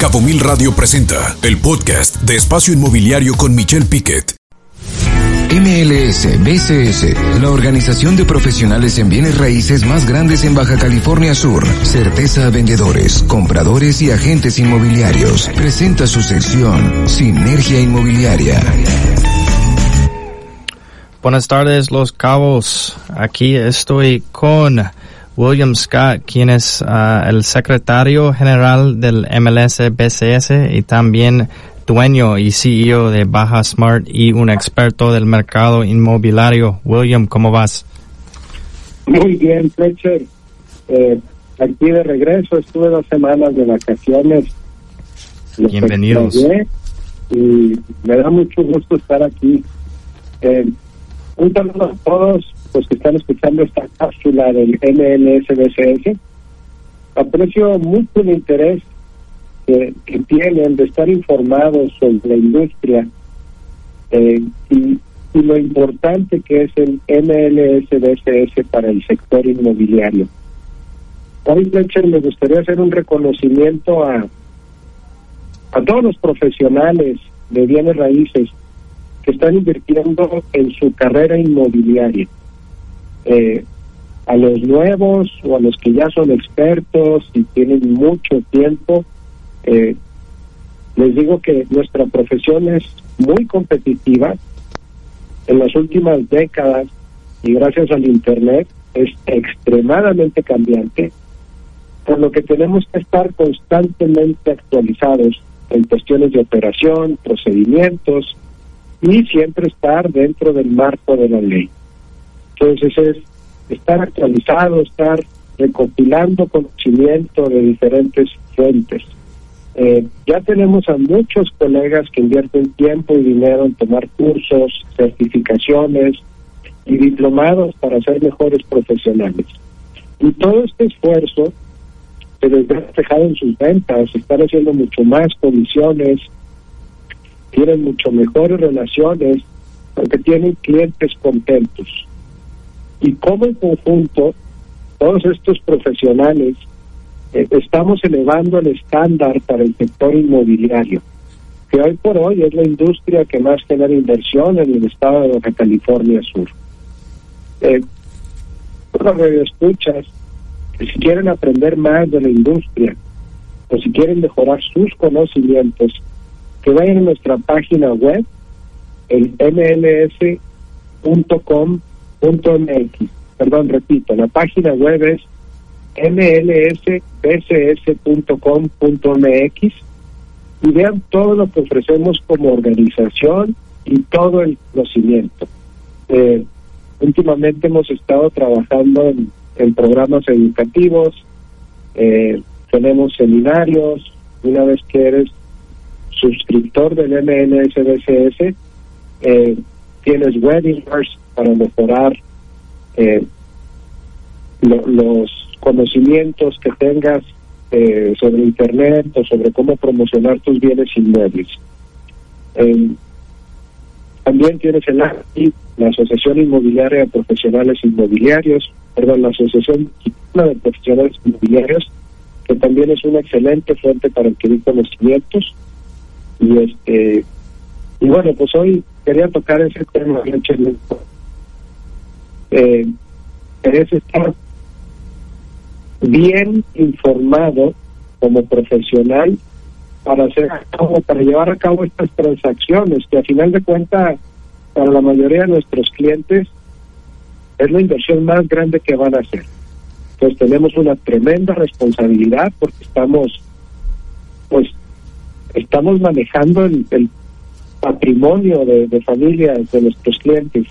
Cabo Mil Radio presenta el podcast de Espacio Inmobiliario con Michelle Piquet. MLS BCS, la organización de profesionales en bienes raíces más grandes en Baja California Sur. Certeza a vendedores, compradores y agentes inmobiliarios. Presenta su sección Sinergia Inmobiliaria. Buenas tardes, Los Cabos. Aquí estoy con William Scott, quien es uh, el secretario general del MLS BCS y también dueño y CEO de Baja Smart y un experto del mercado inmobiliario. William, ¿cómo vas? Muy bien, Fletcher. Eh, aquí de regreso, estuve dos semanas de vacaciones. Los Bienvenidos. Y me da mucho gusto estar aquí. Eh, un saludo a todos los que están escuchando esta cápsula del MLSBCS. Aprecio mucho el interés que, tienen de estar informados sobre la industria eh, y, y lo importante que es el MLSBCS para el sector inmobiliario. Hoy, Fletcher, me gustaría hacer un reconocimiento a, a todos los profesionales de bienes raíces que están invirtiendo en su carrera inmobiliaria. Eh, a los nuevos o a los que ya son expertos y tienen mucho tiempo, eh, les digo que nuestra profesión es muy competitiva. En las últimas décadas y gracias al Internet es extremadamente cambiante, por lo que tenemos que estar constantemente actualizados en cuestiones de operación, procedimientos y siempre estar dentro del marco de la ley. Entonces es estar actualizado, estar recopilando conocimiento de diferentes fuentes. Eh, ya tenemos a muchos colegas que invierten tiempo y dinero en tomar cursos, certificaciones y diplomados para ser mejores profesionales. Y todo este esfuerzo se les ve reflejado en sus ventas, están haciendo mucho más comisiones, tienen mucho mejores relaciones, porque tienen clientes contentos. Y como en conjunto, todos estos profesionales eh, estamos elevando el estándar para el sector inmobiliario, que hoy por hoy es la industria que más genera inversión en el estado de California Sur. Eh, si quieren aprender más de la industria o si quieren mejorar sus conocimientos, que vayan a nuestra página web, el mls.com.mx. Perdón, repito, la página web es mlsbcs.com.mx y vean todo lo que ofrecemos como organización y todo el conocimiento. Eh, últimamente hemos estado trabajando en, en programas educativos, eh, tenemos seminarios, una vez que eres suscriptor del MNSBCS, eh, tienes webinars para mejorar eh, lo, los conocimientos que tengas eh, sobre Internet o sobre cómo promocionar tus bienes inmuebles. También tienes el ACI, la Asociación Inmobiliaria de Profesionales Inmobiliarios, perdón, la Asociación de Profesionales Inmobiliarios, que también es una excelente fuente para adquirir conocimientos. Y este y bueno, pues hoy quería tocar ese tema, eh, es estar bien informado como profesional para hacer para llevar a cabo estas transacciones que a final de cuentas para la mayoría de nuestros clientes es la inversión más grande que van a hacer. Entonces tenemos una tremenda responsabilidad porque estamos pues estamos manejando el, el patrimonio de, de familias de nuestros clientes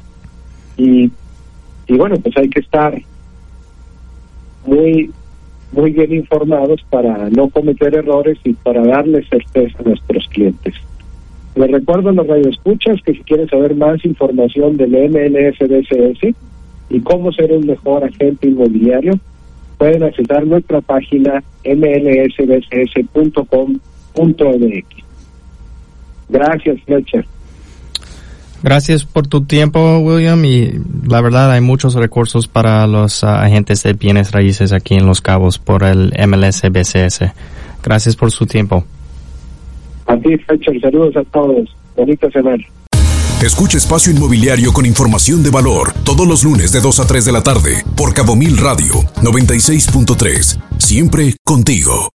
y y bueno pues hay que estar muy muy bien informados para no cometer errores y para darle certeza a nuestros clientes. Les recuerdo a los radioescuchas que si quieren saber más información del MNSBCS y cómo ser un mejor agente inmobiliario, pueden acceder a nuestra página mlsbcs.com.mx. Gracias, Fletcher. Gracias por tu tiempo, William, y la verdad hay muchos recursos para los uh, agentes de bienes raíces aquí en Los Cabos por el MLSBCS. Gracias por su tiempo. A ti, Fletcher, saludos a todos. Bonita semana. Escucha Espacio Inmobiliario con información de valor todos los lunes de 2 a 3 de la tarde por Cabo Mil Radio 96.3. Siempre contigo.